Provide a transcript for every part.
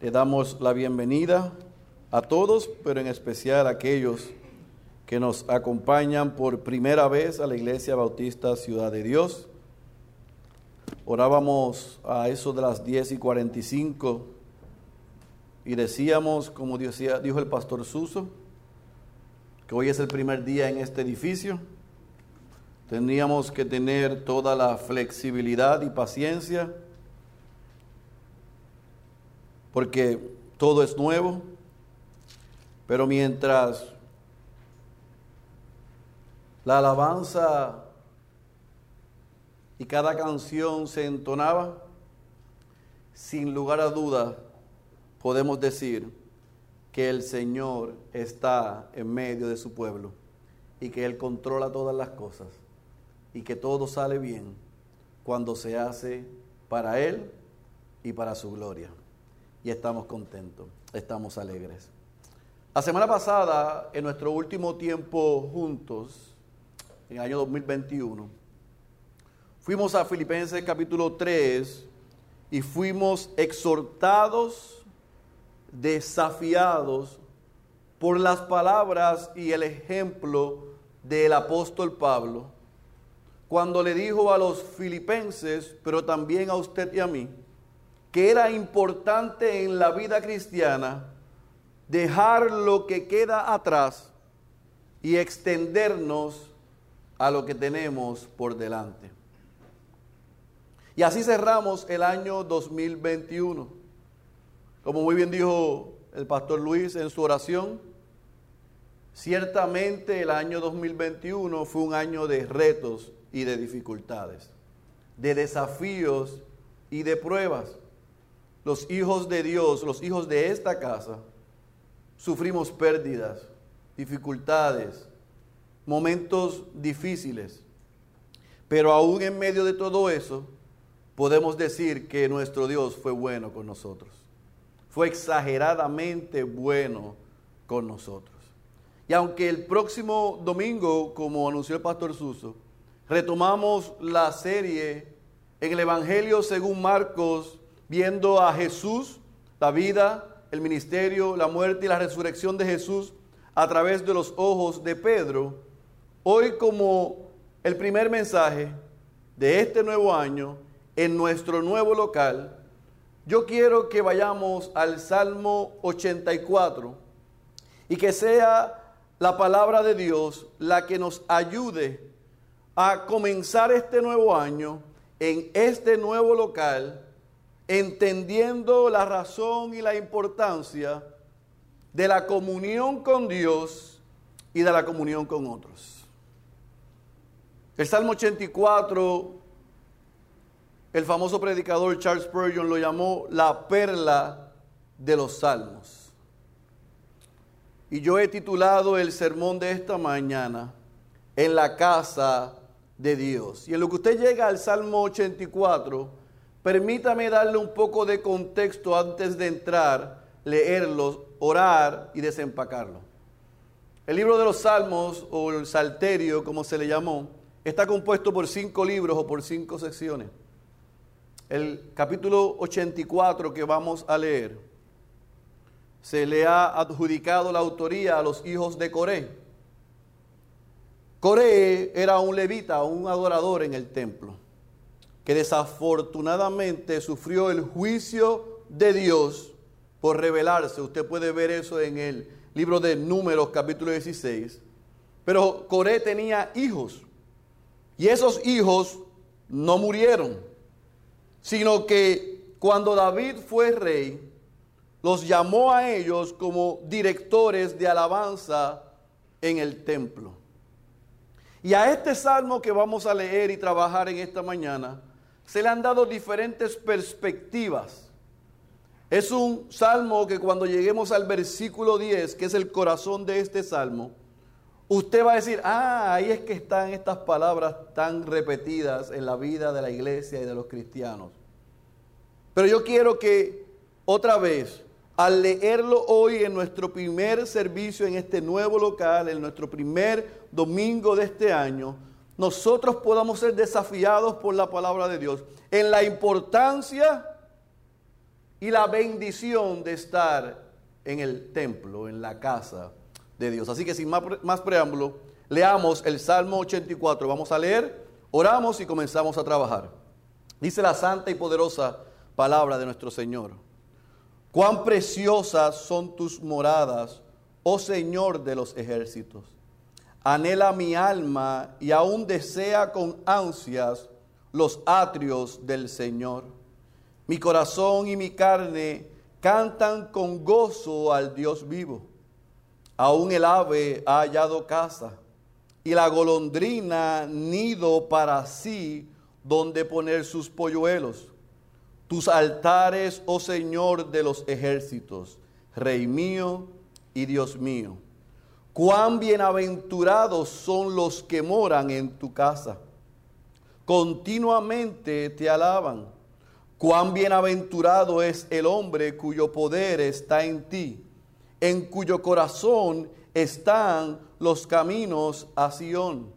Le damos la bienvenida a todos, pero en especial a aquellos que nos acompañan por primera vez a la Iglesia Bautista Ciudad de Dios. Orábamos a eso de las 10 y 45 y decíamos, como decía, dijo el pastor Suso, que hoy es el primer día en este edificio. Tendríamos que tener toda la flexibilidad y paciencia porque todo es nuevo, pero mientras la alabanza y cada canción se entonaba, sin lugar a duda podemos decir que el Señor está en medio de su pueblo y que Él controla todas las cosas y que todo sale bien cuando se hace para Él y para su gloria y estamos contentos, estamos alegres. La semana pasada, en nuestro último tiempo juntos, en el año 2021, fuimos a Filipenses capítulo 3 y fuimos exhortados, desafiados por las palabras y el ejemplo del apóstol Pablo, cuando le dijo a los filipenses, pero también a usted y a mí, que era importante en la vida cristiana dejar lo que queda atrás y extendernos a lo que tenemos por delante. Y así cerramos el año 2021. Como muy bien dijo el pastor Luis en su oración, ciertamente el año 2021 fue un año de retos y de dificultades, de desafíos y de pruebas los hijos de Dios, los hijos de esta casa, sufrimos pérdidas, dificultades, momentos difíciles. Pero aún en medio de todo eso, podemos decir que nuestro Dios fue bueno con nosotros. Fue exageradamente bueno con nosotros. Y aunque el próximo domingo, como anunció el pastor Suso, retomamos la serie en el Evangelio según Marcos viendo a Jesús, la vida, el ministerio, la muerte y la resurrección de Jesús a través de los ojos de Pedro, hoy como el primer mensaje de este nuevo año en nuestro nuevo local, yo quiero que vayamos al Salmo 84 y que sea la palabra de Dios la que nos ayude a comenzar este nuevo año en este nuevo local entendiendo la razón y la importancia de la comunión con Dios y de la comunión con otros. El Salmo 84, el famoso predicador Charles Spurgeon lo llamó la perla de los salmos. Y yo he titulado el sermón de esta mañana en la casa de Dios. Y en lo que usted llega al Salmo 84, Permítame darle un poco de contexto antes de entrar, leerlos, orar y desempacarlo. El libro de los Salmos, o el Salterio, como se le llamó, está compuesto por cinco libros o por cinco secciones. El capítulo 84 que vamos a leer, se le ha adjudicado la autoría a los hijos de Coré. Coré era un levita, un adorador en el templo que desafortunadamente sufrió el juicio de Dios por rebelarse. Usted puede ver eso en el libro de Números capítulo 16. Pero Coré tenía hijos y esos hijos no murieron, sino que cuando David fue rey, los llamó a ellos como directores de alabanza en el templo. Y a este salmo que vamos a leer y trabajar en esta mañana, se le han dado diferentes perspectivas. Es un salmo que cuando lleguemos al versículo 10, que es el corazón de este salmo, usted va a decir, ah, ahí es que están estas palabras tan repetidas en la vida de la iglesia y de los cristianos. Pero yo quiero que otra vez, al leerlo hoy en nuestro primer servicio en este nuevo local, en nuestro primer domingo de este año, nosotros podamos ser desafiados por la palabra de Dios en la importancia y la bendición de estar en el templo, en la casa de Dios. Así que sin más, más preámbulo, leamos el Salmo 84. Vamos a leer, oramos y comenzamos a trabajar. Dice la santa y poderosa palabra de nuestro Señor. Cuán preciosas son tus moradas, oh Señor de los ejércitos. Anhela mi alma y aún desea con ansias los atrios del Señor. Mi corazón y mi carne cantan con gozo al Dios vivo. Aún el ave ha hallado casa y la golondrina nido para sí donde poner sus polluelos. Tus altares, oh Señor de los ejércitos, Rey mío y Dios mío. Cuán bienaventurados son los que moran en tu casa. Continuamente te alaban. Cuán bienaventurado es el hombre cuyo poder está en ti, en cuyo corazón están los caminos a Sión.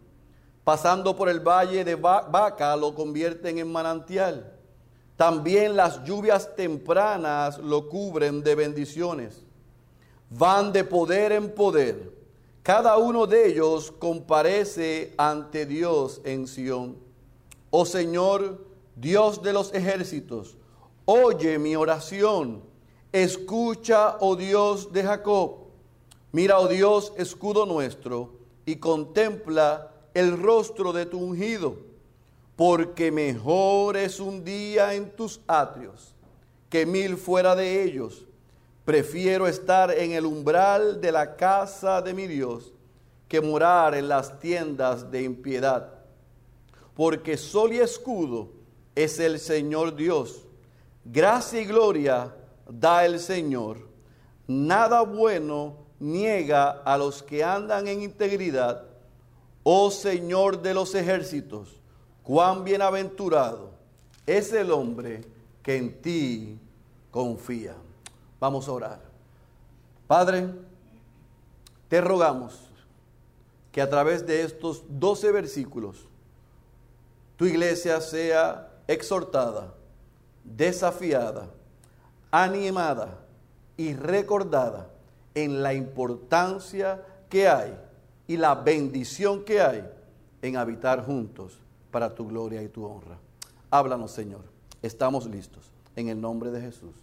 Pasando por el valle de Vaca lo convierten en manantial. También las lluvias tempranas lo cubren de bendiciones. Van de poder en poder. Cada uno de ellos comparece ante Dios en Sión. Oh Señor, Dios de los ejércitos, oye mi oración. Escucha, oh Dios de Jacob. Mira, oh Dios, escudo nuestro, y contempla el rostro de tu ungido porque mejor es un día en tus atrios que mil fuera de ellos. Prefiero estar en el umbral de la casa de mi Dios que morar en las tiendas de impiedad. Porque sol y escudo es el Señor Dios. Gracia y gloria da el Señor. Nada bueno niega a los que andan en integridad. Oh Señor de los ejércitos cuán bienaventurado es el hombre que en ti confía. Vamos a orar. Padre, te rogamos que a través de estos 12 versículos tu iglesia sea exhortada, desafiada, animada y recordada en la importancia que hay y la bendición que hay en habitar juntos para tu gloria y tu honra. Háblanos, Señor. Estamos listos. En el nombre de Jesús.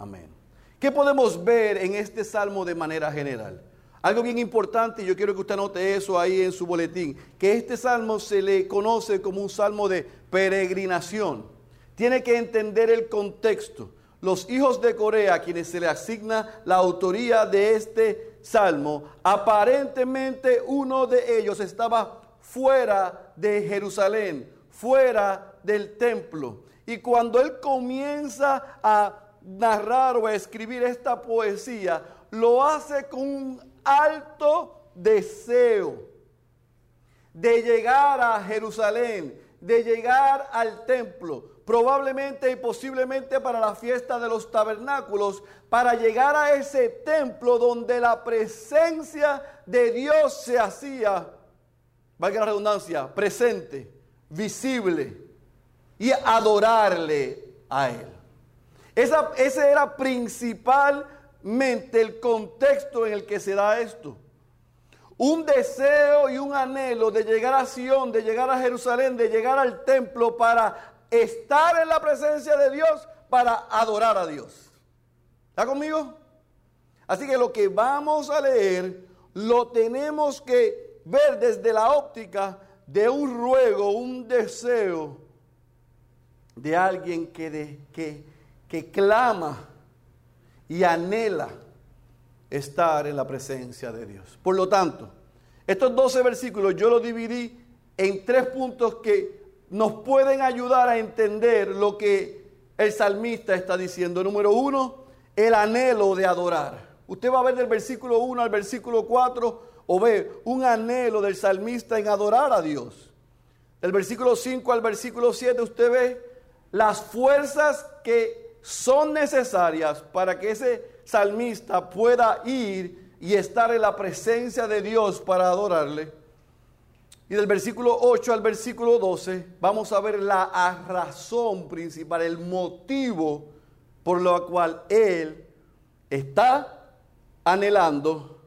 Amén. ¿Qué podemos ver en este salmo de manera general? Algo bien importante, yo quiero que usted note eso ahí en su boletín, que este salmo se le conoce como un salmo de peregrinación. Tiene que entender el contexto. Los hijos de Corea, a quienes se le asigna la autoría de este salmo, aparentemente uno de ellos estaba fuera de Jerusalén, fuera del templo. Y cuando él comienza a narrar o escribir esta poesía, lo hace con un alto deseo de llegar a Jerusalén, de llegar al templo, probablemente y posiblemente para la fiesta de los tabernáculos, para llegar a ese templo donde la presencia de Dios se hacía valga la redundancia, presente, visible y adorarle a Él. Esa, ese era principalmente el contexto en el que se da esto. Un deseo y un anhelo de llegar a Sion, de llegar a Jerusalén, de llegar al templo para estar en la presencia de Dios, para adorar a Dios. ¿Está conmigo? Así que lo que vamos a leer lo tenemos que ver desde la óptica de un ruego, un deseo de alguien que, que, que clama y anhela estar en la presencia de Dios. Por lo tanto, estos 12 versículos yo los dividí en tres puntos que nos pueden ayudar a entender lo que el salmista está diciendo. Número uno, el anhelo de adorar. Usted va a ver del versículo 1 al versículo 4 o ve un anhelo del salmista en adorar a Dios. Del versículo 5 al versículo 7 usted ve las fuerzas que son necesarias para que ese salmista pueda ir y estar en la presencia de Dios para adorarle. Y del versículo 8 al versículo 12 vamos a ver la razón principal, el motivo por lo cual Él está anhelando,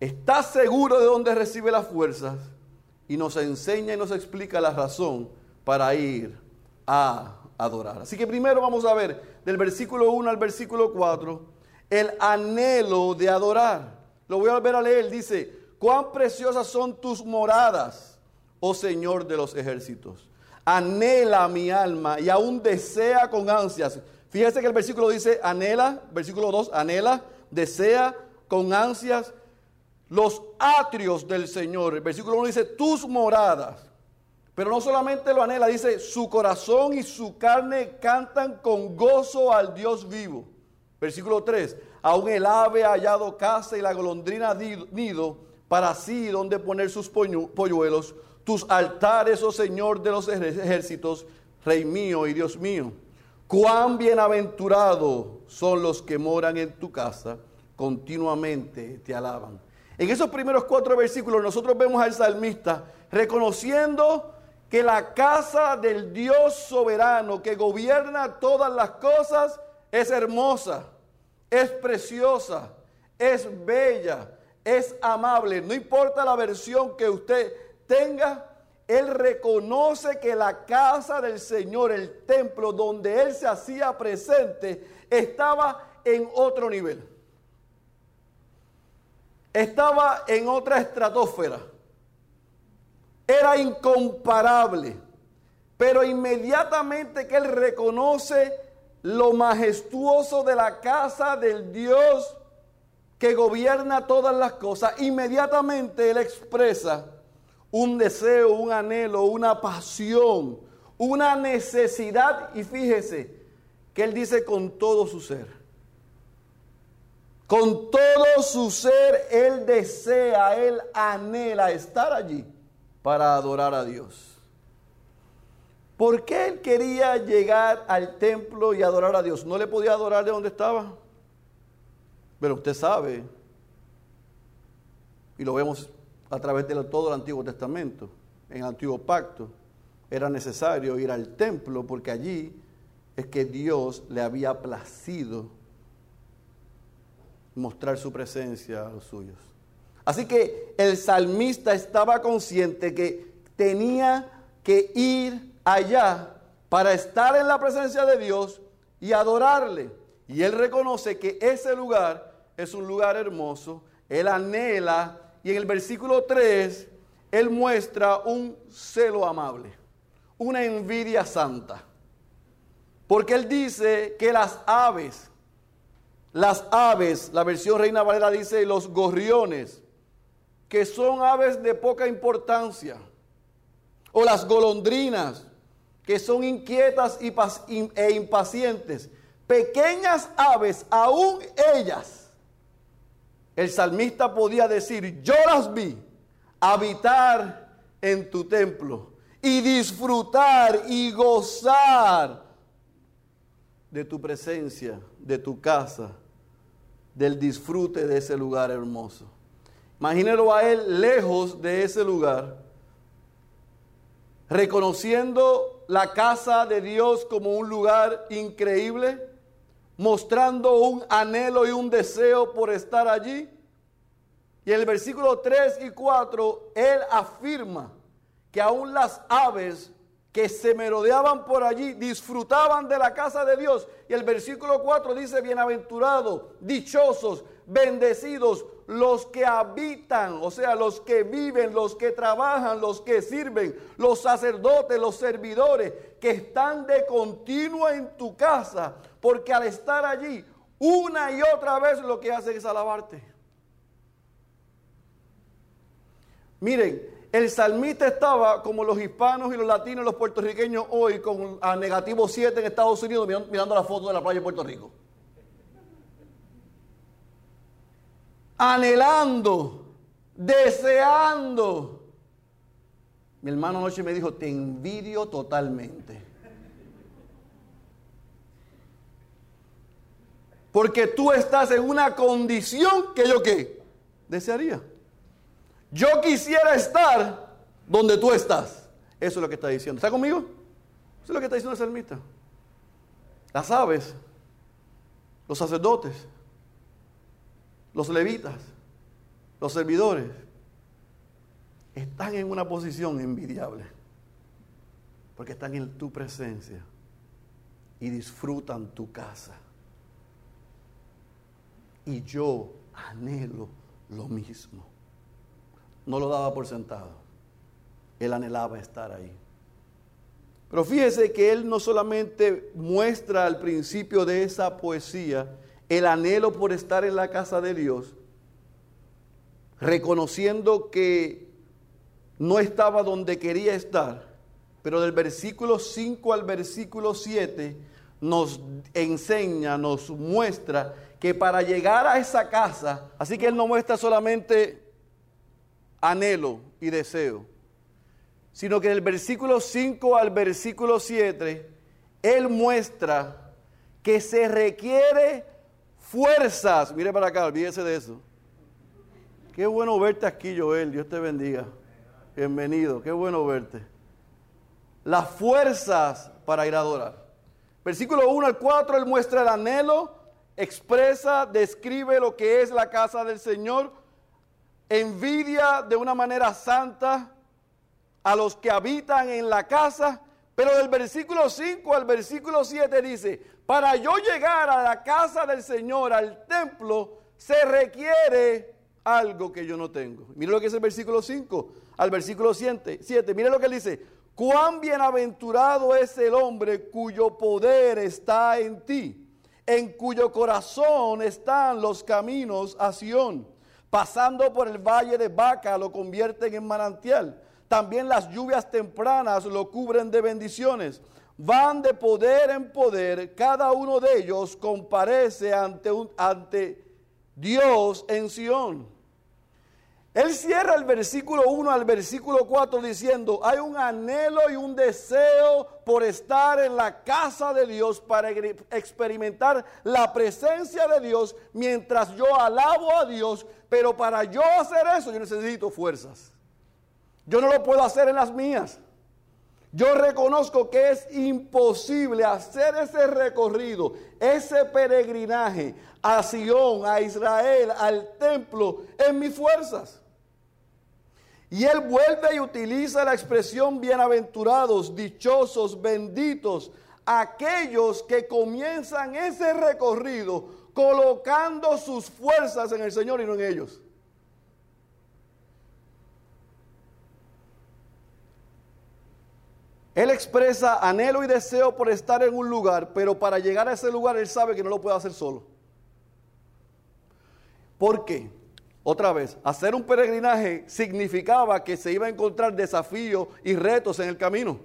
está seguro de dónde recibe las fuerzas y nos enseña y nos explica la razón para ir a adorar. Así que primero vamos a ver del versículo 1 al versículo 4 el anhelo de adorar. Lo voy a volver a leer. Dice, cuán preciosas son tus moradas, oh Señor de los ejércitos. Anhela mi alma y aún desea con ansias. Fíjese que el versículo dice, anhela, versículo 2, anhela, desea con ansias los atrios del Señor. El versículo 1 dice, tus moradas. Pero no solamente lo anhela, dice, su corazón y su carne cantan con gozo al Dios vivo. Versículo 3, aún el ave ha hallado casa y la golondrina nido para sí donde poner sus polluelos. Tus altares, oh Señor de los ejércitos, Rey mío y Dios mío. Cuán bienaventurados son los que moran en tu casa, continuamente te alaban. En esos primeros cuatro versículos nosotros vemos al salmista reconociendo que la casa del Dios soberano que gobierna todas las cosas es hermosa, es preciosa, es bella, es amable. No importa la versión que usted tenga, él reconoce que la casa del Señor, el templo donde él se hacía presente, estaba en otro nivel. Estaba en otra estratosfera era incomparable. Pero inmediatamente que él reconoce lo majestuoso de la casa del Dios que gobierna todas las cosas, inmediatamente él expresa un deseo, un anhelo, una pasión, una necesidad. Y fíjese que él dice con todo su ser. Con todo su ser, él desea, él anhela estar allí para adorar a Dios. ¿Por qué él quería llegar al templo y adorar a Dios? ¿No le podía adorar de donde estaba? Pero usted sabe, y lo vemos a través de todo el Antiguo Testamento, en el Antiguo Pacto, era necesario ir al templo porque allí es que Dios le había placido mostrar su presencia a los suyos. Así que el salmista estaba consciente que tenía que ir allá para estar en la presencia de Dios y adorarle. Y él reconoce que ese lugar es un lugar hermoso. Él anhela y en el versículo 3 él muestra un celo amable, una envidia santa. Porque él dice que las aves, las aves, la versión Reina Valera dice los gorriones, que son aves de poca importancia, o las golondrinas, que son inquietas e impacientes, pequeñas aves, aún ellas, el salmista podía decir, yo las vi habitar en tu templo y disfrutar y gozar de tu presencia, de tu casa, del disfrute de ese lugar hermoso. Imagínelo a él lejos de ese lugar, reconociendo la casa de Dios como un lugar increíble, mostrando un anhelo y un deseo por estar allí. Y en el versículo 3 y 4, él afirma que aún las aves que se merodeaban por allí disfrutaban de la casa de Dios. Y el versículo 4 dice, bienaventurados, dichosos, bendecidos los que habitan, o sea, los que viven, los que trabajan, los que sirven, los sacerdotes, los servidores, que están de continuo en tu casa, porque al estar allí, una y otra vez lo que hacen es alabarte. Miren, el salmista estaba como los hispanos y los latinos y los puertorriqueños hoy con a negativo 7 en Estados Unidos mirando la foto de la playa de Puerto Rico. Anhelando, deseando. Mi hermano anoche me dijo, te envidio totalmente. Porque tú estás en una condición que yo qué? Desearía. Yo quisiera estar donde tú estás. Eso es lo que está diciendo. ¿Está conmigo? Eso es lo que está diciendo el salmista. Las aves los sacerdotes, los levitas, los servidores, están en una posición envidiable, porque están en tu presencia y disfrutan tu casa. Y yo anhelo lo mismo. No lo daba por sentado. Él anhelaba estar ahí. Pero fíjese que él no solamente muestra al principio de esa poesía el anhelo por estar en la casa de Dios, reconociendo que no estaba donde quería estar, pero del versículo 5 al versículo 7 nos enseña, nos muestra que para llegar a esa casa, así que él no muestra solamente anhelo y deseo, sino que del versículo 5 al versículo 7, él muestra que se requiere fuerzas. Mire para acá, olvídese de eso. Qué bueno verte aquí, Joel. Dios te bendiga. Bienvenido, qué bueno verte. Las fuerzas para ir a adorar. Versículo 1 al 4, él muestra el anhelo, expresa, describe lo que es la casa del Señor, envidia de una manera santa a los que habitan en la casa. Pero del versículo 5 al versículo 7 dice, para yo llegar a la casa del Señor, al templo, se requiere algo que yo no tengo. Mire lo que es el versículo 5 al versículo 7. 7. Mire lo que dice, cuán bienaventurado es el hombre cuyo poder está en ti, en cuyo corazón están los caminos a Sión. Pasando por el valle de Baca lo convierten en manantial también las lluvias tempranas lo cubren de bendiciones. Van de poder en poder. Cada uno de ellos comparece ante, ante Dios en Sión. Él cierra el versículo 1 al versículo 4 diciendo, hay un anhelo y un deseo por estar en la casa de Dios para experimentar la presencia de Dios mientras yo alabo a Dios, pero para yo hacer eso yo necesito fuerzas. Yo no lo puedo hacer en las mías. Yo reconozco que es imposible hacer ese recorrido, ese peregrinaje a Sion, a Israel, al templo, en mis fuerzas. Y él vuelve y utiliza la expresión bienaventurados, dichosos, benditos, aquellos que comienzan ese recorrido colocando sus fuerzas en el Señor y no en ellos. Él expresa anhelo y deseo por estar en un lugar, pero para llegar a ese lugar él sabe que no lo puede hacer solo. ¿Por qué? Otra vez, hacer un peregrinaje significaba que se iba a encontrar desafíos y retos en el camino.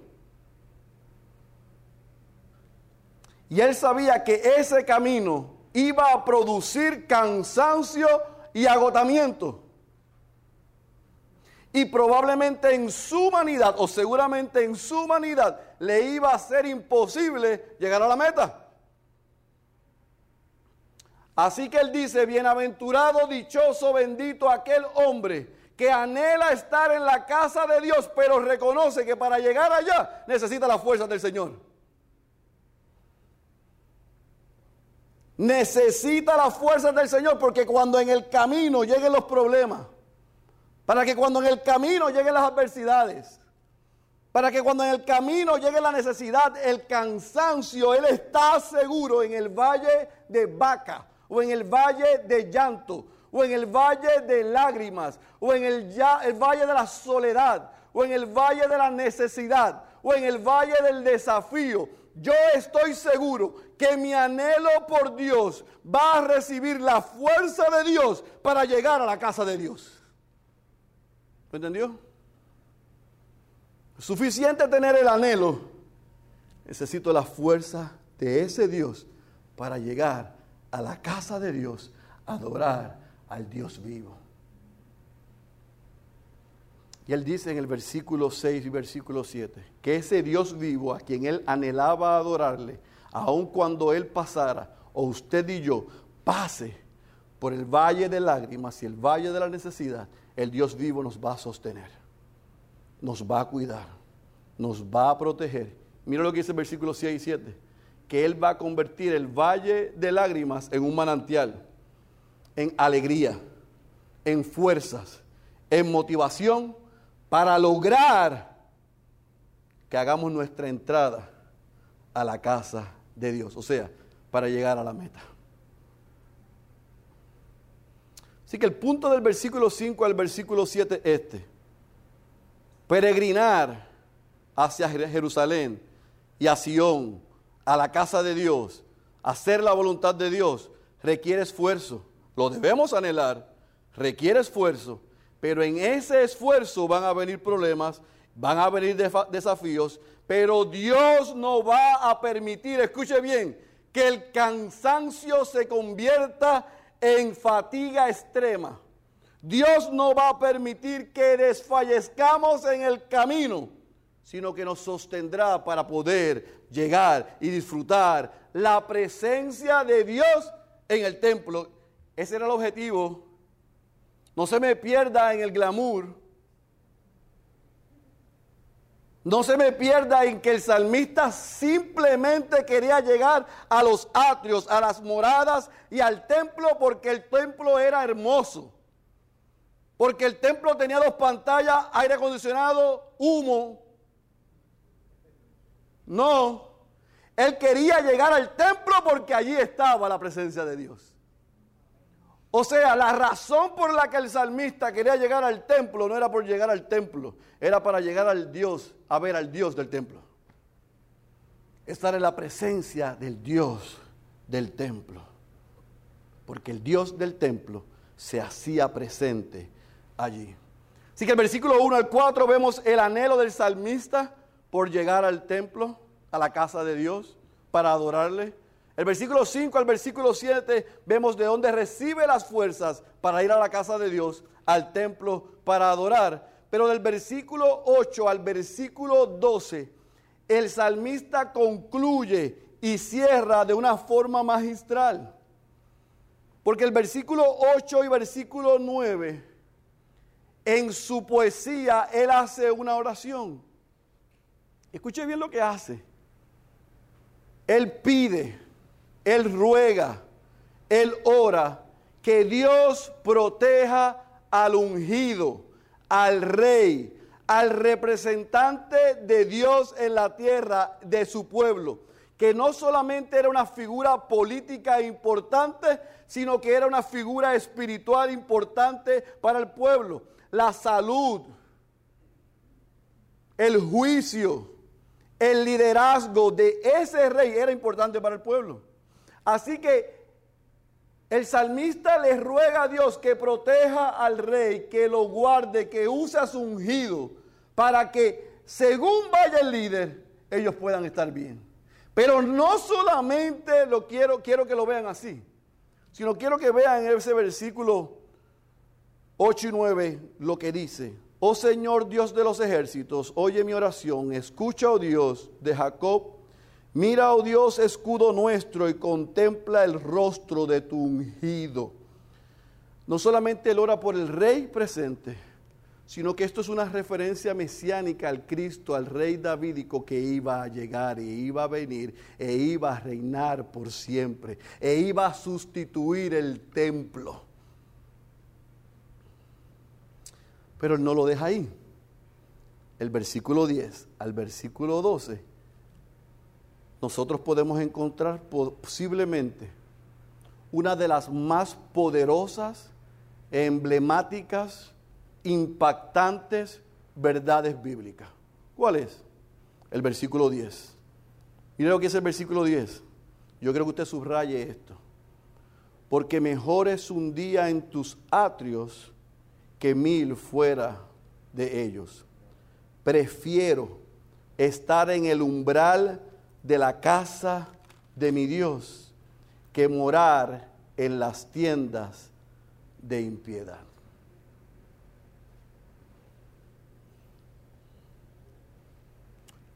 Y él sabía que ese camino iba a producir cansancio y agotamiento y probablemente en su humanidad, o seguramente en su humanidad, le iba a ser imposible llegar a la meta. Así que él dice, bienaventurado, dichoso, bendito aquel hombre que anhela estar en la casa de Dios, pero reconoce que para llegar allá necesita la fuerza del Señor. Necesita la fuerza del Señor porque cuando en el camino lleguen los problemas, para que cuando en el camino lleguen las adversidades, para que cuando en el camino llegue la necesidad, el cansancio, Él está seguro en el valle de vaca, o en el valle de llanto, o en el valle de lágrimas, o en el, el valle de la soledad, o en el valle de la necesidad, o en el valle del desafío. Yo estoy seguro que mi anhelo por Dios va a recibir la fuerza de Dios para llegar a la casa de Dios. ¿Me entendió? Suficiente tener el anhelo. Necesito la fuerza de ese Dios para llegar a la casa de Dios, adorar al Dios vivo. Y él dice en el versículo 6 y versículo 7 que ese Dios vivo a quien él anhelaba adorarle, aun cuando él pasara, o usted y yo, pase por el valle de lágrimas y el valle de la necesidad, el Dios vivo nos va a sostener, nos va a cuidar, nos va a proteger. Mira lo que dice el versículo 6 y 7. que Él va a convertir el valle de lágrimas en un manantial, en alegría, en fuerzas, en motivación para lograr que hagamos nuestra entrada a la casa de Dios, o sea, para llegar a la meta. Así que el punto del versículo 5 al versículo 7 este. Peregrinar hacia Jerusalén y a Sión, a la casa de Dios, hacer la voluntad de Dios, requiere esfuerzo. Lo debemos anhelar, requiere esfuerzo, pero en ese esfuerzo van a venir problemas, van a venir desafíos, pero Dios no va a permitir, escuche bien, que el cansancio se convierta en fatiga extrema. Dios no va a permitir que desfallezcamos en el camino, sino que nos sostendrá para poder llegar y disfrutar la presencia de Dios en el templo. Ese era el objetivo. No se me pierda en el glamour no se me pierda en que el salmista simplemente quería llegar a los atrios, a las moradas y al templo porque el templo era hermoso. Porque el templo tenía dos pantallas, aire acondicionado, humo. No, él quería llegar al templo porque allí estaba la presencia de Dios. O sea, la razón por la que el salmista quería llegar al templo no era por llegar al templo, era para llegar al Dios, a ver al Dios del templo. Estar en la presencia del Dios del templo. Porque el Dios del templo se hacía presente allí. Así que el versículo 1 al 4 vemos el anhelo del salmista por llegar al templo, a la casa de Dios, para adorarle. El versículo 5 al versículo 7 vemos de dónde recibe las fuerzas para ir a la casa de Dios, al templo, para adorar. Pero del versículo 8 al versículo 12, el salmista concluye y cierra de una forma magistral. Porque el versículo 8 y versículo 9, en su poesía, él hace una oración. Escuche bien lo que hace. Él pide él ruega, Él ora que Dios proteja al ungido, al rey, al representante de Dios en la tierra de su pueblo, que no solamente era una figura política importante, sino que era una figura espiritual importante para el pueblo. La salud, el juicio, el liderazgo de ese rey era importante para el pueblo. Así que el salmista le ruega a Dios que proteja al rey, que lo guarde, que use a su ungido, para que según vaya el líder, ellos puedan estar bien. Pero no solamente lo quiero, quiero que lo vean así, sino quiero que vean en ese versículo 8 y 9 lo que dice. Oh Señor Dios de los ejércitos, oye mi oración, escucha, oh Dios de Jacob, Mira, oh Dios, escudo nuestro, y contempla el rostro de tu ungido. No solamente él ora por el rey presente, sino que esto es una referencia mesiánica al Cristo, al rey davídico que iba a llegar e iba a venir e iba a reinar por siempre e iba a sustituir el templo. Pero él no lo deja ahí. El versículo 10 al versículo 12 nosotros podemos encontrar posiblemente una de las más poderosas, emblemáticas, impactantes verdades bíblicas. ¿Cuál es? El versículo 10. Mire lo que es el versículo 10. Yo creo que usted subraye esto. Porque mejor es un día en tus atrios que mil fuera de ellos. Prefiero estar en el umbral de la casa de mi Dios que morar en las tiendas de impiedad.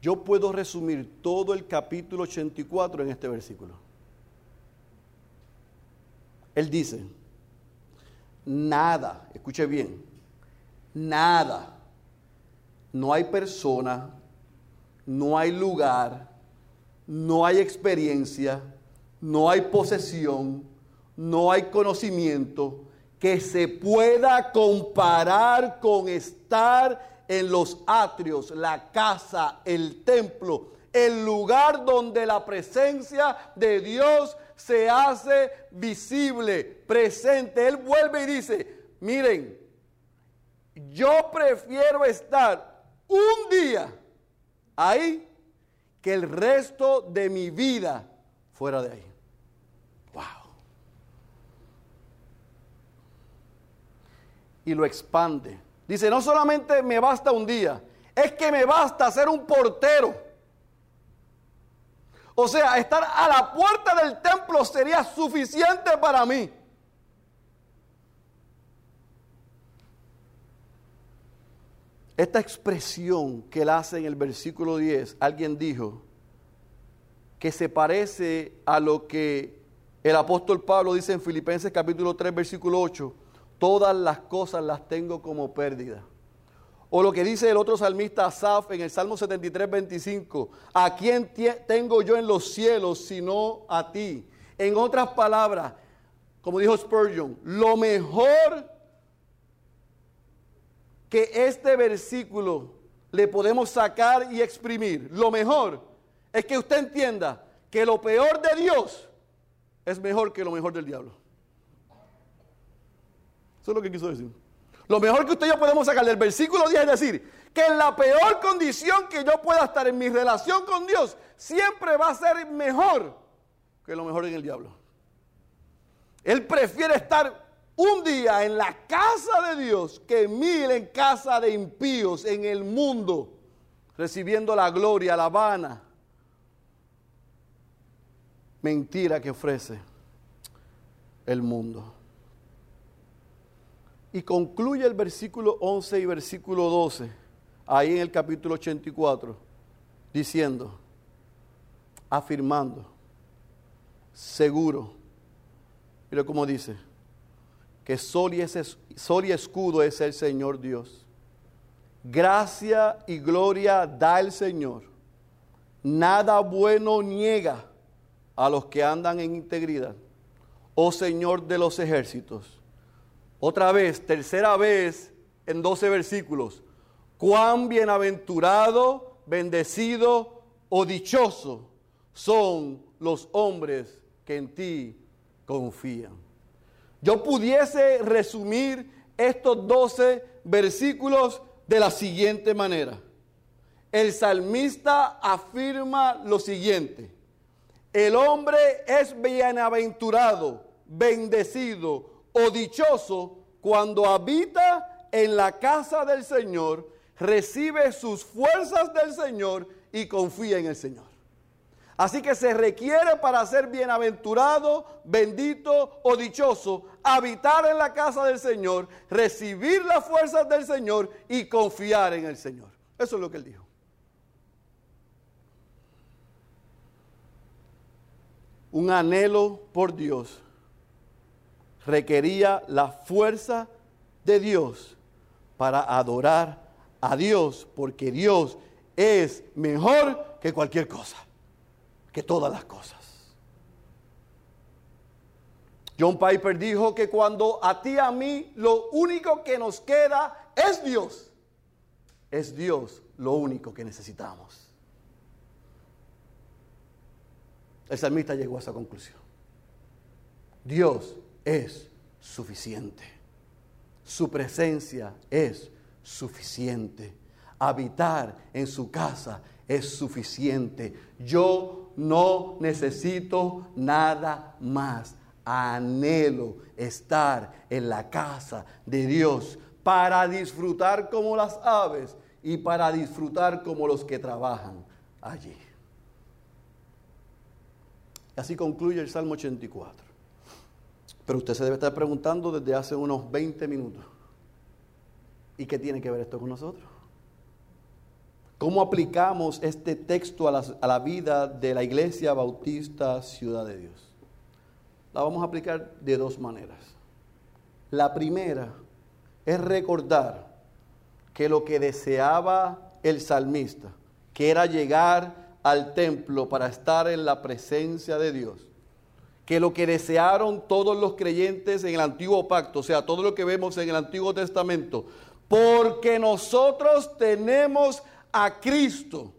Yo puedo resumir todo el capítulo 84 en este versículo. Él dice, nada, escuche bien, nada, no hay persona, no hay lugar, no hay experiencia, no hay posesión, no hay conocimiento que se pueda comparar con estar en los atrios, la casa, el templo, el lugar donde la presencia de Dios se hace visible, presente. Él vuelve y dice, miren, yo prefiero estar un día ahí que el resto de mi vida fuera de ahí. Wow. Y lo expande. Dice, no solamente me basta un día, es que me basta ser un portero o sea, estar a la puerta del templo sería suficiente para mí. Esta expresión que él hace en el versículo 10, alguien dijo que se parece a lo que el apóstol Pablo dice en Filipenses capítulo 3, versículo 8, todas las cosas las tengo como pérdida o lo que dice el otro salmista Asaf en el Salmo 73, 25. ¿A quién tengo yo en los cielos sino a ti? En otras palabras, como dijo Spurgeon, lo mejor que este versículo le podemos sacar y exprimir, lo mejor es que usted entienda que lo peor de Dios es mejor que lo mejor del diablo. Eso es lo que quiso decir. Lo mejor que usted y podemos sacar del versículo 10 es decir, que en la peor condición que yo pueda estar en mi relación con Dios, siempre va a ser mejor que lo mejor en el diablo. Él prefiere estar un día en la casa de Dios que mil en casa de impíos en el mundo, recibiendo la gloria, la vana mentira que ofrece el mundo. Y concluye el versículo 11 y versículo 12, ahí en el capítulo 84, diciendo, afirmando, seguro, mira cómo dice, que sol y, sol y escudo es el Señor Dios. Gracia y gloria da el Señor. Nada bueno niega a los que andan en integridad. Oh Señor de los ejércitos otra vez, tercera vez en 12 versículos. Cuán bienaventurado, bendecido o dichoso son los hombres que en ti confían. Yo pudiese resumir estos 12 versículos de la siguiente manera. El salmista afirma lo siguiente. El hombre es bienaventurado, bendecido o dichoso cuando habita en la casa del Señor, recibe sus fuerzas del Señor y confía en el Señor. Así que se requiere para ser bienaventurado, bendito o dichoso, habitar en la casa del Señor, recibir las fuerzas del Señor y confiar en el Señor. Eso es lo que él dijo. Un anhelo por Dios requería la fuerza de Dios para adorar a Dios, porque Dios es mejor que cualquier cosa, que todas las cosas. John Piper dijo que cuando a ti y a mí lo único que nos queda es Dios, es Dios lo único que necesitamos. El salmista llegó a esa conclusión. Dios es suficiente. Su presencia es suficiente. Habitar en su casa es suficiente. Yo no necesito nada más. Anhelo estar en la casa de Dios para disfrutar como las aves y para disfrutar como los que trabajan allí. Así concluye el Salmo 84. Pero usted se debe estar preguntando desde hace unos 20 minutos. ¿Y qué tiene que ver esto con nosotros? ¿Cómo aplicamos este texto a la, a la, vida de la Iglesia Bautista Ciudad de Dios? La vamos a aplicar de dos maneras. La primera es recordar que lo que deseaba el salmista, que era llegar al templo para estar en la presencia de Dios, que lo que desearon todos los creyentes en el antiguo pacto, o sea, todo lo que vemos en el Antiguo Testamento, porque nosotros tenemos a Cristo,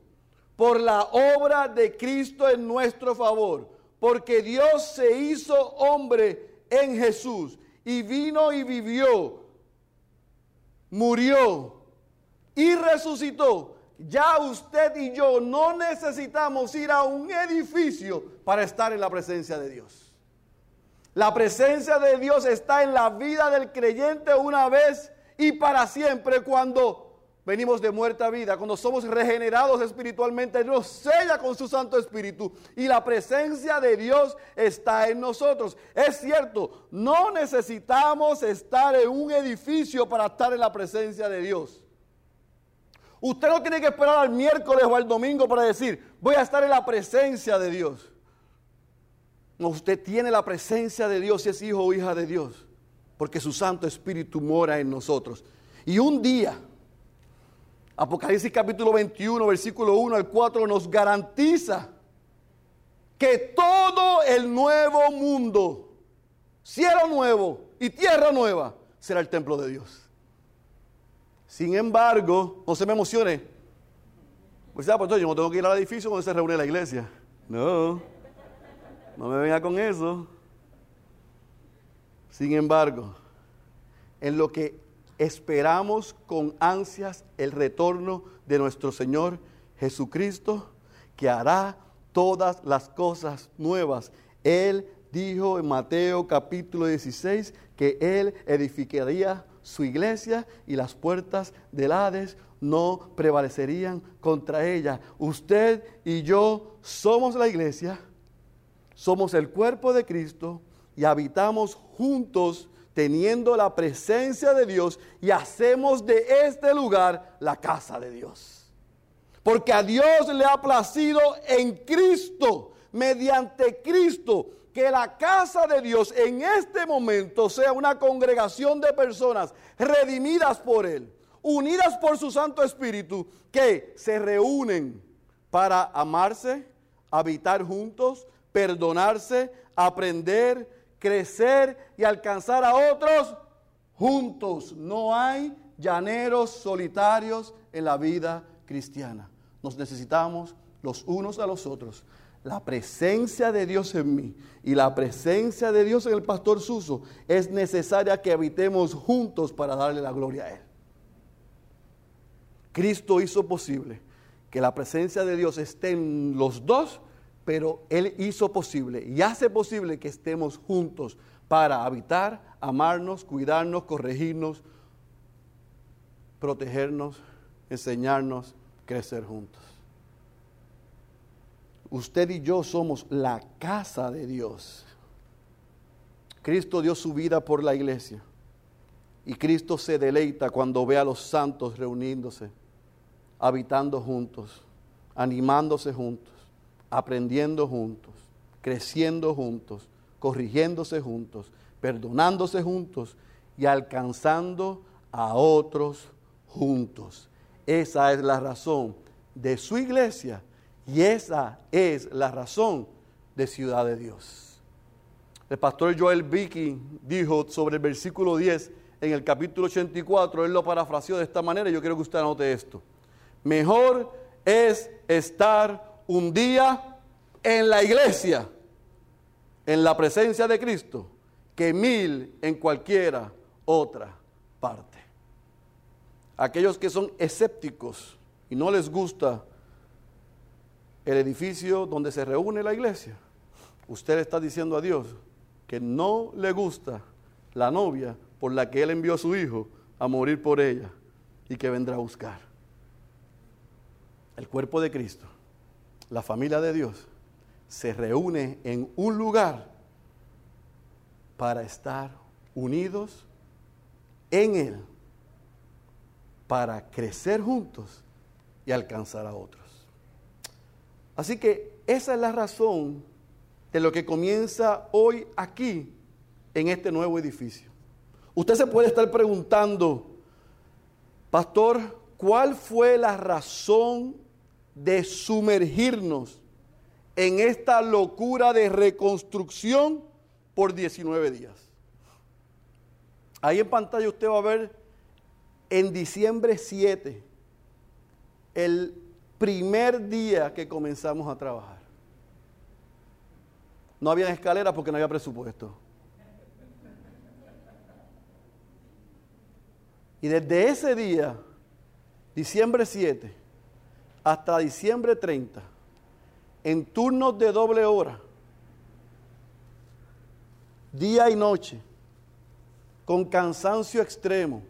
por la obra de Cristo en nuestro favor, porque Dios se hizo hombre en Jesús y vino y vivió, murió y resucitó. Ya usted y yo no necesitamos ir a un edificio para estar en la presencia de Dios. La presencia de Dios está en la vida del creyente una vez y para siempre cuando venimos de muerte a vida, cuando somos regenerados espiritualmente, nos sella con su Santo Espíritu y la presencia de Dios está en nosotros. Es cierto, no necesitamos estar en un edificio para estar en la presencia de Dios. Usted no tiene que esperar al miércoles o al domingo para decir, voy a estar en la presencia de Dios. Usted tiene la presencia de Dios si es hijo o hija de Dios, porque su Santo Espíritu mora en nosotros. Y un día, Apocalipsis capítulo 21, versículo 1 al 4 nos garantiza que todo el nuevo mundo, cielo nuevo y tierra nueva, será el templo de Dios. Sin embargo, no se me emocione. Pues ya, pues yo no tengo que ir al edificio donde se reúne la iglesia. No, no me venga con eso. Sin embargo, en lo que esperamos con ansias el retorno de nuestro Señor Jesucristo, que hará todas las cosas nuevas. Él dijo en Mateo capítulo 16 que Él edificaría su iglesia y las puertas del Hades no prevalecerían contra ella. Usted y yo somos la iglesia, somos el cuerpo de Cristo y habitamos juntos teniendo la presencia de Dios y hacemos de este lugar la casa de Dios. Porque a Dios le ha placido en Cristo, mediante Cristo, que la casa de Dios en este momento sea una congregación de personas redimidas por Él, unidas por su Santo Espíritu, que se reúnen para amarse, habitar juntos, perdonarse, aprender, crecer y alcanzar a otros juntos. No hay llaneros solitarios en la vida cristiana. Nos necesitamos los unos a los otros. La presencia de Dios en mí y la presencia de Dios en el pastor Suso es necesaria que habitemos juntos para darle la gloria a Él. Cristo hizo posible que la presencia de Dios esté en los dos pero Él hizo posible y hace posible que estemos juntos para habitar, amarnos, cuidarnos, corregirnos, protegernos, enseñarnos, crecer juntos. Usted y yo somos la casa de Dios. Cristo dio su vida por la iglesia y Cristo se deleita cuando ve a los santos reuniéndose, habitando juntos, animándose juntos aprendiendo juntos, creciendo juntos, corrigiéndose juntos, perdonándose juntos y alcanzando a otros juntos. Esa es la razón de su iglesia y esa es la razón de Ciudad de Dios. El pastor Joel Vicky dijo sobre el versículo 10 en el capítulo 84, él lo parafraseó de esta manera yo quiero que usted anote esto. Mejor es estar un día en la iglesia, en la presencia de Cristo, que mil en cualquiera otra parte. Aquellos que son escépticos y no les gusta el edificio donde se reúne la iglesia, usted está diciendo a Dios que no le gusta la novia por la que Él envió a su hijo a morir por ella y que vendrá a buscar. El cuerpo de Cristo la familia de Dios se reúne en un lugar para estar unidos en Él, para crecer juntos y alcanzar a otros. Así que esa es la razón de lo que comienza hoy aquí, en este nuevo edificio. Usted se puede estar preguntando, pastor, ¿cuál fue la razón de sumergirnos en esta locura de reconstrucción por 19 días. Ahí en pantalla usted va a ver en diciembre 7, el primer día que comenzamos a trabajar. No había escaleras porque no había presupuesto. Y desde ese día, diciembre 7, hasta diciembre 30, en turnos de doble hora, día y noche, con cansancio extremo,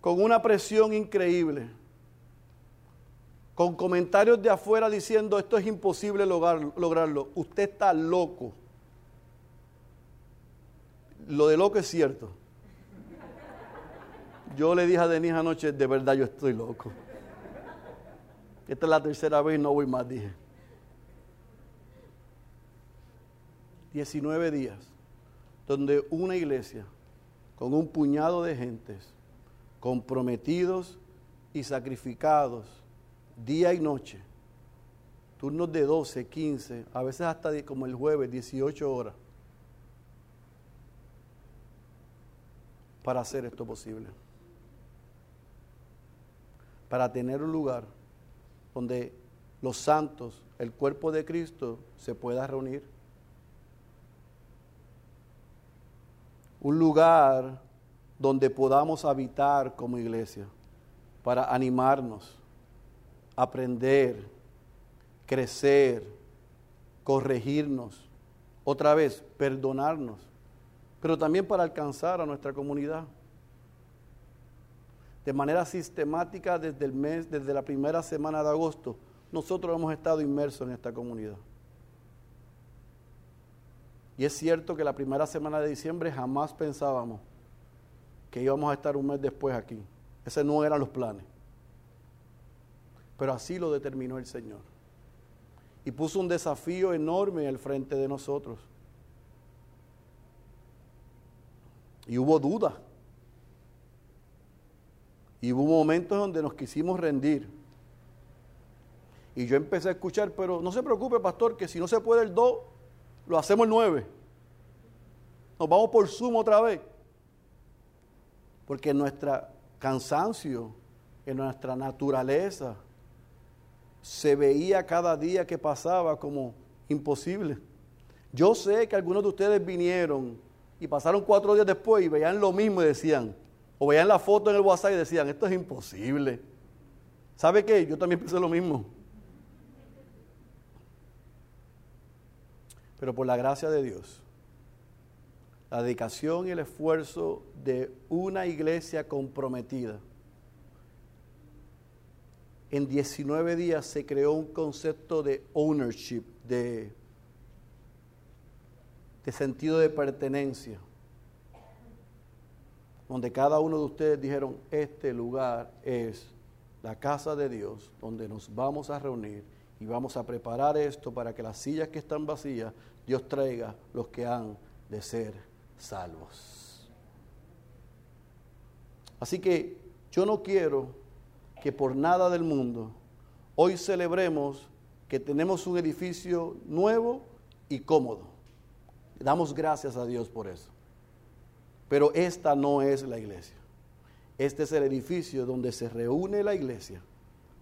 con una presión increíble, con comentarios de afuera diciendo esto es imposible lograrlo, usted está loco. Lo de loco es cierto. Yo le dije a Denise anoche, de verdad yo estoy loco. Esta es la tercera vez y no voy más, dije. 19 días, donde una iglesia con un puñado de gentes comprometidos y sacrificados día y noche, turnos de 12, 15, a veces hasta como el jueves, 18 horas, para hacer esto posible. Para tener un lugar donde los santos, el cuerpo de Cristo, se pueda reunir. Un lugar donde podamos habitar como iglesia para animarnos, aprender, crecer, corregirnos, otra vez, perdonarnos, pero también para alcanzar a nuestra comunidad. De manera sistemática desde el mes, desde la primera semana de agosto, nosotros hemos estado inmersos en esta comunidad. Y es cierto que la primera semana de diciembre jamás pensábamos que íbamos a estar un mes después aquí. Ese no eran los planes. Pero así lo determinó el Señor. Y puso un desafío enorme al frente de nosotros. Y hubo duda. Y hubo momentos donde nos quisimos rendir. Y yo empecé a escuchar, pero no se preocupe, pastor, que si no se puede el 2, lo hacemos el 9. Nos vamos por sumo otra vez porque nuestro cansancio, en nuestra naturaleza, se veía cada día que pasaba como imposible. Yo sé que algunos de ustedes vinieron y pasaron cuatro días después y veían lo mismo y decían, o veían la foto en el WhatsApp y decían, esto es imposible. ¿Sabe qué? Yo también pensé lo mismo. Pero por la gracia de Dios, la dedicación y el esfuerzo de una iglesia comprometida. En 19 días se creó un concepto de ownership, de, de sentido de pertenencia, donde cada uno de ustedes dijeron, este lugar es la casa de Dios, donde nos vamos a reunir y vamos a preparar esto para que las sillas que están vacías, Dios traiga los que han de ser salvos. Así que yo no quiero que por nada del mundo hoy celebremos que tenemos un edificio nuevo y cómodo. Damos gracias a Dios por eso. Pero esta no es la iglesia. Este es el edificio donde se reúne la iglesia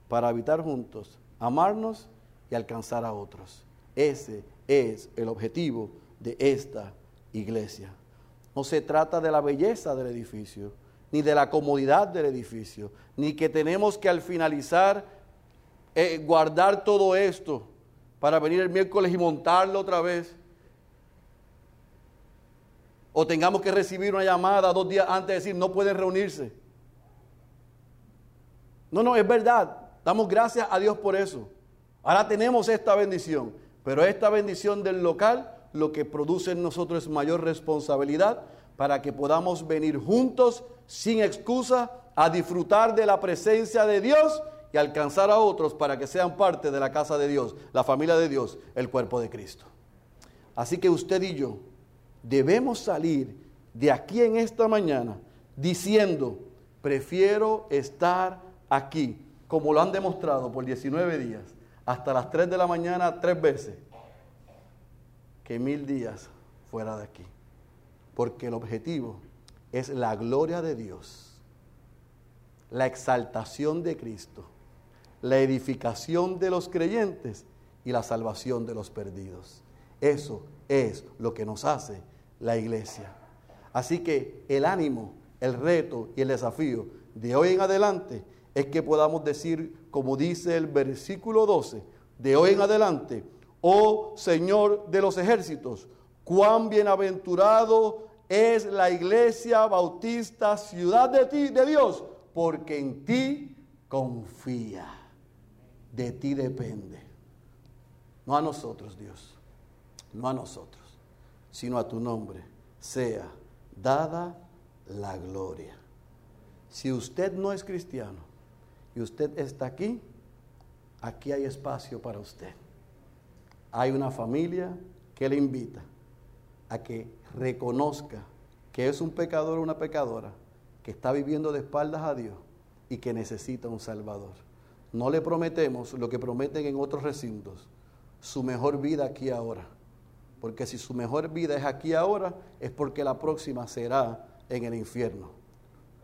para habitar juntos, amarnos y alcanzar a otros. Ese es el objetivo de esta iglesia. No se trata de la belleza del edificio, ni de la comodidad del edificio, ni que tenemos que al finalizar eh, guardar todo esto para venir el miércoles y montarlo otra vez. O tengamos que recibir una llamada dos días antes de decir no pueden reunirse. No, no, es verdad. Damos gracias a Dios por eso. Ahora tenemos esta bendición. Pero esta bendición del local lo que produce en nosotros es mayor responsabilidad para que podamos venir juntos sin excusa a disfrutar de la presencia de Dios y alcanzar a otros para que sean parte de la casa de Dios, la familia de Dios, el cuerpo de Cristo. Así que usted y yo debemos salir de aquí en esta mañana diciendo, prefiero estar aquí, como lo han demostrado por 19 días, hasta las 3 de la mañana tres veces, que mil días fuera de aquí. Porque el objetivo es la gloria de Dios, la exaltación de Cristo, la edificación de los creyentes y la salvación de los perdidos. Eso es lo que nos hace la iglesia. Así que el ánimo, el reto y el desafío de hoy en adelante es que podamos decir, como dice el versículo 12, de hoy en adelante, oh Señor de los ejércitos, cuán bienaventurado es la iglesia bautista, ciudad de ti, de Dios, porque en ti confía, de ti depende. No a nosotros, Dios, no a nosotros, sino a tu nombre, sea dada la gloria. Si usted no es cristiano y usted está aquí, aquí hay espacio para usted. Hay una familia que le invita a que reconozca que es un pecador o una pecadora, que está viviendo de espaldas a Dios y que necesita un Salvador. No le prometemos lo que prometen en otros recintos, su mejor vida aquí ahora. Porque si su mejor vida es aquí ahora, es porque la próxima será en el infierno.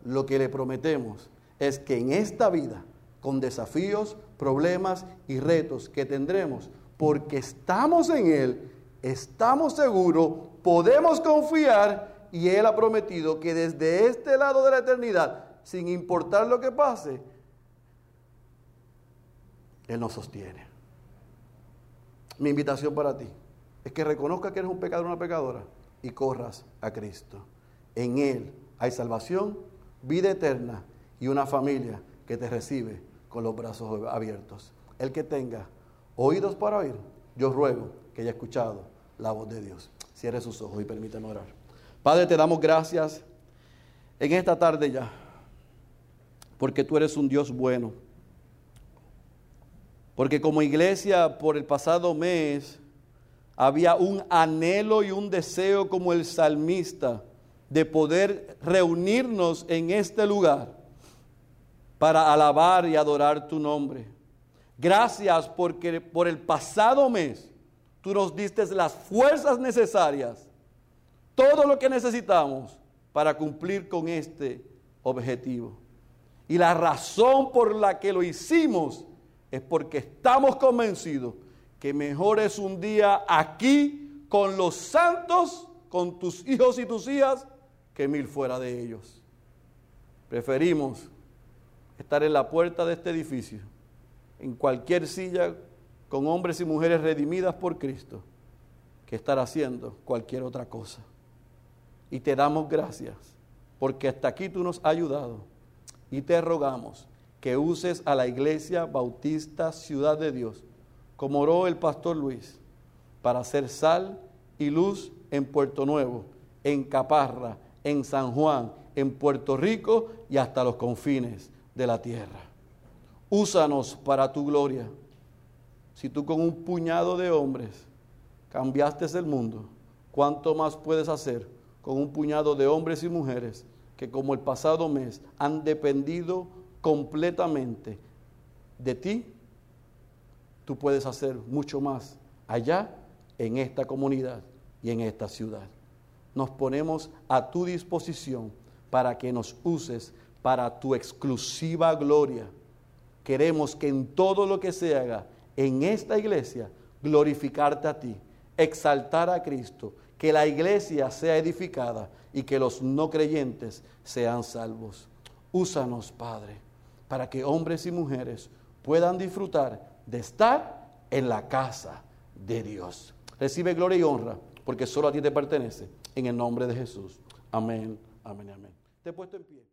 Lo que le prometemos es que en esta vida, con desafíos, problemas y retos que tendremos, porque estamos en Él, estamos seguros, podemos confiar y Él ha prometido que desde este lado de la eternidad, sin importar lo que pase, Él nos sostiene. Mi invitación para ti es que reconozca que eres un pecador o una pecadora y corras a Cristo. En Él hay salvación, vida eterna y una familia que te recibe con los brazos abiertos. El que tenga oídos para oír, yo ruego que haya escuchado la voz de Dios. Cierre sus ojos y permítame orar. Padre, te damos gracias en esta tarde ya, porque tú eres un Dios bueno. Porque como iglesia, por el pasado mes, había un anhelo y un deseo como el salmista de poder reunirnos en este lugar para alabar y adorar tu nombre. Gracias porque por el pasado mes tú nos diste las fuerzas necesarias, todo lo que necesitamos para cumplir con este objetivo. Y la razón por la que lo hicimos es porque estamos convencidos que mejor es un día aquí con los santos, con tus hijos y tus hijas, que mil fuera de ellos. Preferimos estar en la puerta de este edificio, en cualquier silla con hombres y mujeres redimidas por Cristo, que estar haciendo cualquier otra cosa. Y te damos gracias, porque hasta aquí tú nos has ayudado. Y te rogamos que uses a la iglesia bautista Ciudad de Dios como oró el pastor Luis, para hacer sal y luz en Puerto Nuevo, en Caparra, en San Juan, en Puerto Rico y hasta los confines de la tierra. Úsanos para tu gloria. Si tú con un puñado de hombres cambiaste el mundo, ¿cuánto más puedes hacer con un puñado de hombres y mujeres que como el pasado mes han dependido completamente de ti tú puedes hacer mucho más allá en esta comunidad y en esta ciudad. Nos ponemos a tu disposición para que nos uses para tu exclusiva gloria. Queremos que en todo lo que se haga en esta iglesia, glorificarte a ti, exaltar a Cristo, que la iglesia sea edificada y que los no creyentes sean salvos. Úsanos, Padre, para que hombres y mujeres puedan disfrutar de estar en la casa de Dios. Recibe gloria y honra, porque solo a ti te pertenece. En el nombre de Jesús. Amén, amén, amén. Te he puesto en pie.